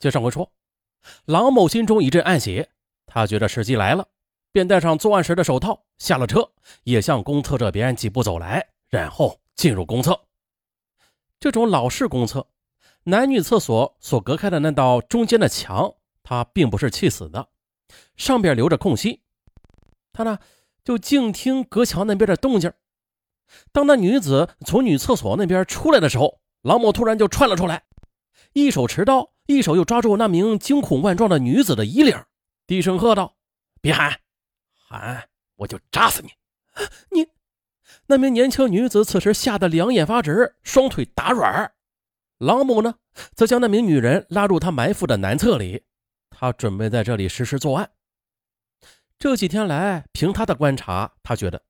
接上回说，郎某心中一阵暗喜，他觉得时机来了，便戴上作案时的手套，下了车，也向公厕这边几步走来，然后进入公厕。这种老式公厕，男女厕所所隔开的那道中间的墙，它并不是砌死的，上边留着空隙。他呢，就静听隔墙那边的动静。当那女子从女厕所那边出来的时候，郎某突然就窜了出来，一手持刀。一手又抓住那名惊恐万状的女子的衣领，低声喝道：“别喊，喊我就扎死你！”你那名年轻女子此时吓得两眼发直，双腿打软。郎某呢，则将那名女人拉入他埋伏的南侧里，他准备在这里实施作案。这几天来，凭他的观察，他觉得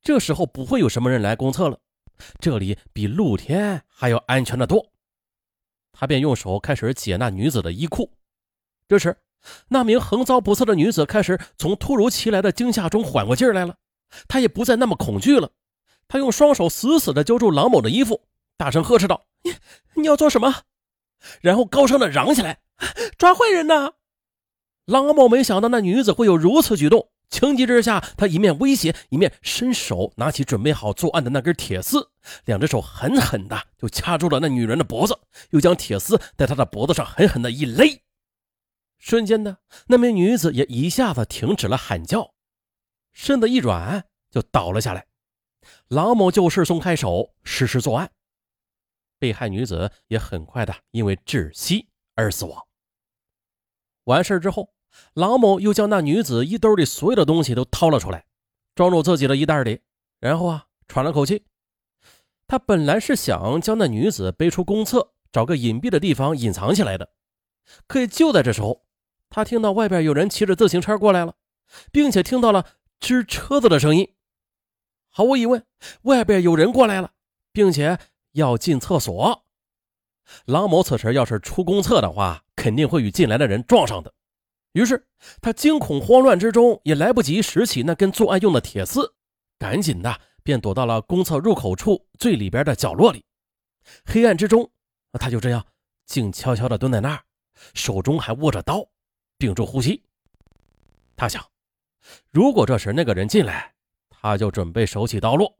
这时候不会有什么人来公厕了，这里比露天还要安全的多。他便用手开始解那女子的衣裤。这时，那名横遭不测的女子开始从突如其来的惊吓中缓过劲来了。她也不再那么恐惧了。她用双手死死地揪住郎某的衣服，大声呵斥道：“你你要做什么？”然后高声地嚷起来：“抓坏人呢！”郎某没想到那女子会有如此举动。情急之下，他一面威胁，一面伸手拿起准备好作案的那根铁丝，两只手狠狠的就掐住了那女人的脖子，又将铁丝在她的脖子上狠狠的一勒。瞬间的，那名女子也一下子停止了喊叫，身子一软就倒了下来。郎某就是松开手，实施作案。被害女子也很快的因为窒息而死亡。完事之后。郎某又将那女子衣兜里所有的东西都掏了出来，装入自己的衣袋里，然后啊，喘了口气。他本来是想将那女子背出公厕，找个隐蔽的地方隐藏起来的。可就在这时候，他听到外边有人骑着自行车过来了，并且听到了吱车子的声音。毫无疑问，外边有人过来了，并且要进厕所。郎某此时要是出公厕的话，肯定会与进来的人撞上的。于是他惊恐慌乱之中，也来不及拾起那根作案用的铁丝，赶紧的便躲到了公厕入口处最里边的角落里。黑暗之中，他就这样静悄悄地蹲在那儿，手中还握着刀，屏住呼吸。他想，如果这时那个人进来，他就准备手起刀落。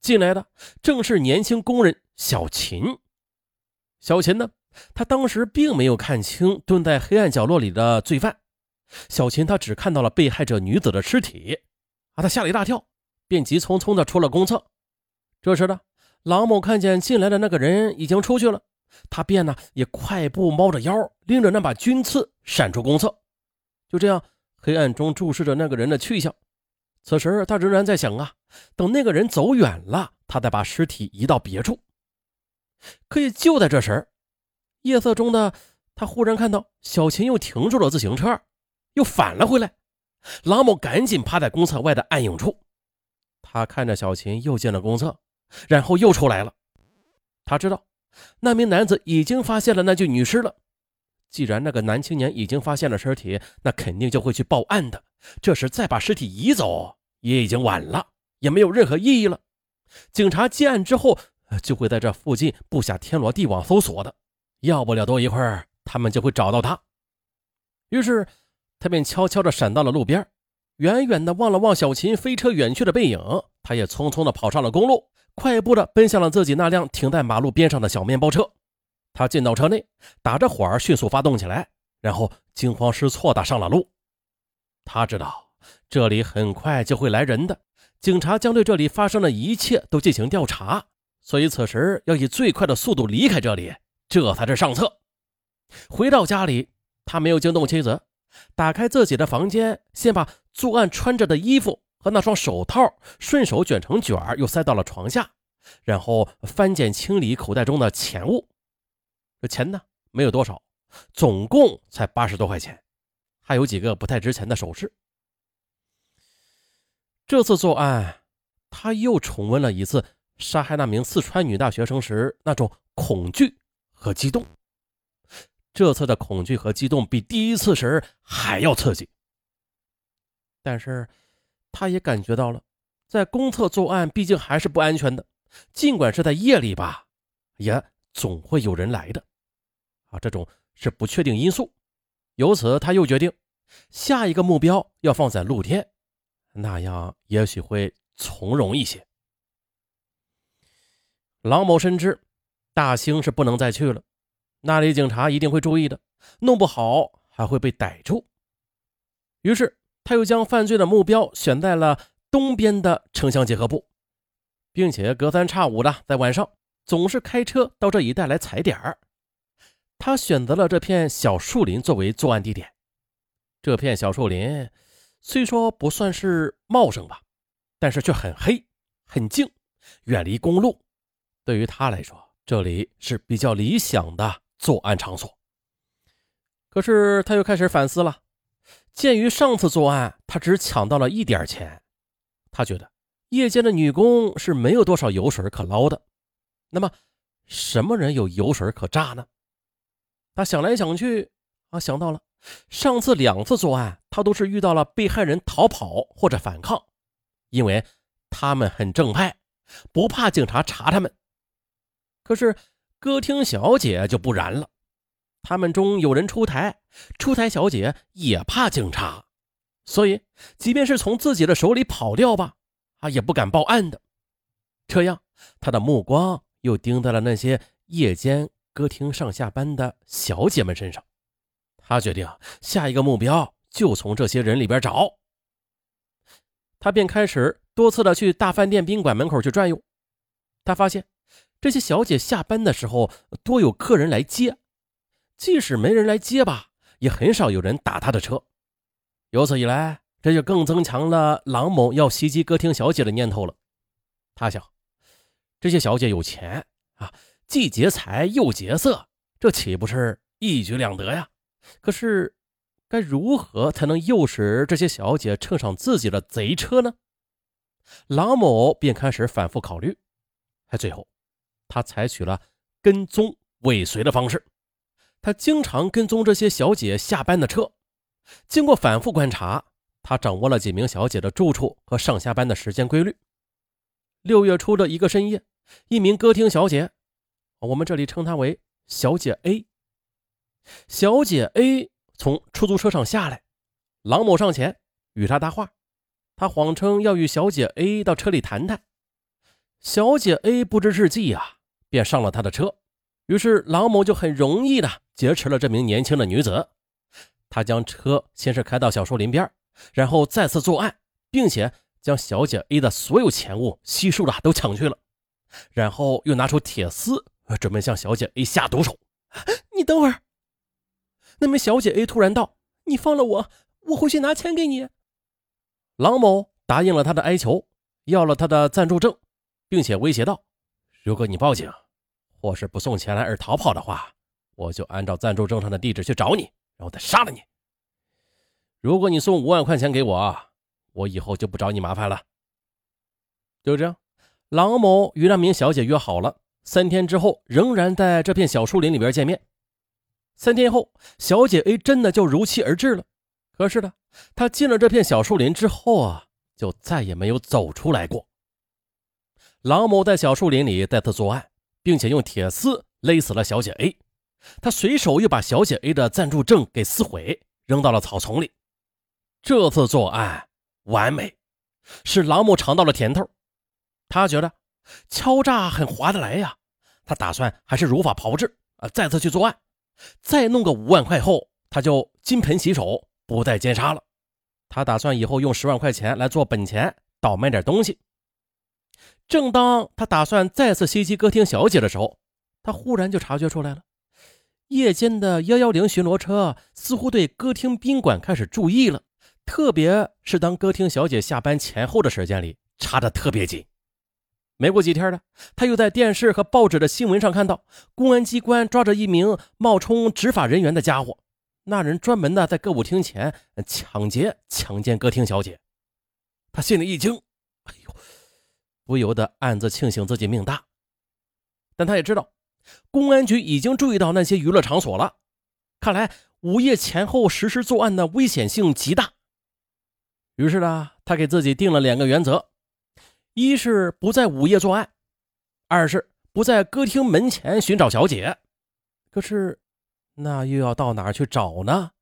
进来的正是年轻工人小秦。小秦呢？他当时并没有看清蹲在黑暗角落里的罪犯小秦，他只看到了被害者女子的尸体，啊，他吓了一大跳，便急匆匆的出了公厕。这时呢，郎某看见进来的那个人已经出去了，他便呢也快步猫着腰，拎着那把军刺闪出公厕。就这样，黑暗中注视着那个人的去向。此时他仍然在想啊，等那个人走远了，他再把尸体移到别处。可以就在这时。夜色中的他忽然看到小秦又停住了自行车，又返了回来。郎某赶紧趴在公厕外的暗影处，他看着小秦又进了公厕，然后又出来了。他知道那名男子已经发现了那具女尸了。既然那个男青年已经发现了尸体，那肯定就会去报案的。这时再把尸体移走也已经晚了，也没有任何意义了。警察接案之后，就会在这附近布下天罗地网搜索的。要不了多一会儿，他们就会找到他。于是，他便悄悄地闪到了路边，远远地望了望小秦飞车远去的背影，他也匆匆地跑上了公路，快步地奔向了自己那辆停在马路边上的小面包车。他进到车内，打着火迅速发动起来，然后惊慌失措地上了路。他知道这里很快就会来人的，警察将对这里发生的一切都进行调查，所以此时要以最快的速度离开这里。这才是上策。回到家里，他没有惊动妻子，打开自己的房间，先把作案穿着的衣服和那双手套顺手卷成卷又塞到了床下，然后翻检清理口袋中的钱物。这钱呢，没有多少，总共才八十多块钱，还有几个不太值钱的首饰。这次作案，他又重温了一次杀害那名四川女大学生时那种恐惧。和激动，这次的恐惧和激动比第一次时还要刺激。但是，他也感觉到了，在公厕作案毕竟还是不安全的，尽管是在夜里吧，也总会有人来的。啊，这种是不确定因素。由此，他又决定下一个目标要放在露天，那样也许会从容一些。郎某深知大兴是不能再去了，那里警察一定会注意的，弄不好还会被逮住。于是，他又将犯罪的目标选在了东边的城乡结合部，并且隔三差五的在晚上总是开车到这一带来踩点儿。他选择了这片小树林作为作案地点。这片小树林虽说不算是茂盛吧，但是却很黑、很静，远离公路。对于他来说，这里是比较理想的作案场所。可是他又开始反思了。鉴于上次作案他只抢到了一点钱，他觉得夜间的女工是没有多少油水可捞的。那么，什么人有油水可榨呢？他想来想去，啊，想到了上次两次作案，他都是遇到了被害人逃跑或者反抗，因为他们很正派，不怕警察查他们。可是歌厅小姐就不然了，他们中有人出台，出台小姐也怕警察，所以即便是从自己的手里跑掉吧，啊，也不敢报案的。这样，他的目光又盯在了那些夜间。歌厅上下班的小姐们身上，他决定下一个目标就从这些人里边找。他便开始多次的去大饭店、宾馆门口去转悠。他发现这些小姐下班的时候多有客人来接，即使没人来接吧，也很少有人打她的车。由此一来，这就更增强了郎某要袭击歌厅小姐的念头了。他想，这些小姐有钱啊。既劫财又劫色，这岂不是一举两得呀？可是，该如何才能诱使这些小姐乘上自己的贼车呢？郎某便开始反复考虑，还最后，他采取了跟踪尾随的方式。他经常跟踪这些小姐下班的车，经过反复观察，他掌握了几名小姐的住处和上下班的时间规律。六月初的一个深夜，一名歌厅小姐。我们这里称她为小姐 A。小姐 A 从出租车上下来，郎某上前与她搭话，他谎称要与小姐 A 到车里谈谈。小姐 A 不知是计啊，便上了他的车。于是郎某就很容易的劫持了这名年轻的女子。他将车先是开到小树林边，然后再次作案，并且将小姐 A 的所有钱物悉数的都抢去了，然后又拿出铁丝。准备向小姐 A 下毒手，你等会儿。那名小姐 A 突然道：“你放了我，我回去拿钱给你。”郎某答应了他的哀求，要了他的暂住证，并且威胁道：“如果你报警，或是不送钱来而逃跑的话，我就按照暂住证上的地址去找你，然后再杀了你。如果你送五万块钱给我，我以后就不找你麻烦了。”就这样，郎某与那名小姐约好了。三天之后，仍然在这片小树林里边见面。三天后，小姐 A 真的就如期而至了。可是呢，她进了这片小树林之后啊，就再也没有走出来过。郎某在小树林里再次作案，并且用铁丝勒死了小姐 A。他随手又把小姐 A 的暂住证给撕毁，扔到了草丛里。这次作案完美，使郎某尝到了甜头。他觉得。敲诈很划得来呀，他打算还是如法炮制啊，再次去作案，再弄个五万块后，他就金盆洗手，不再奸杀了。他打算以后用十万块钱来做本钱，倒卖点东西。正当他打算再次袭击歌厅小姐的时候，他忽然就察觉出来了，夜间的幺幺零巡逻车似乎对歌厅宾馆开始注意了，特别是当歌厅小姐下班前后的时间里，查的特别紧。没过几天呢，他又在电视和报纸的新闻上看到，公安机关抓着一名冒充执法人员的家伙。那人专门的在歌舞厅前抢劫、强奸歌厅小姐。他心里一惊，哎呦，不由得暗自庆幸自己命大。但他也知道，公安局已经注意到那些娱乐场所了，看来午夜前后实施作案的危险性极大。于是呢，他给自己定了两个原则。一是不在午夜作案，二是不在歌厅门前寻找小姐。可是，那又要到哪儿去找呢？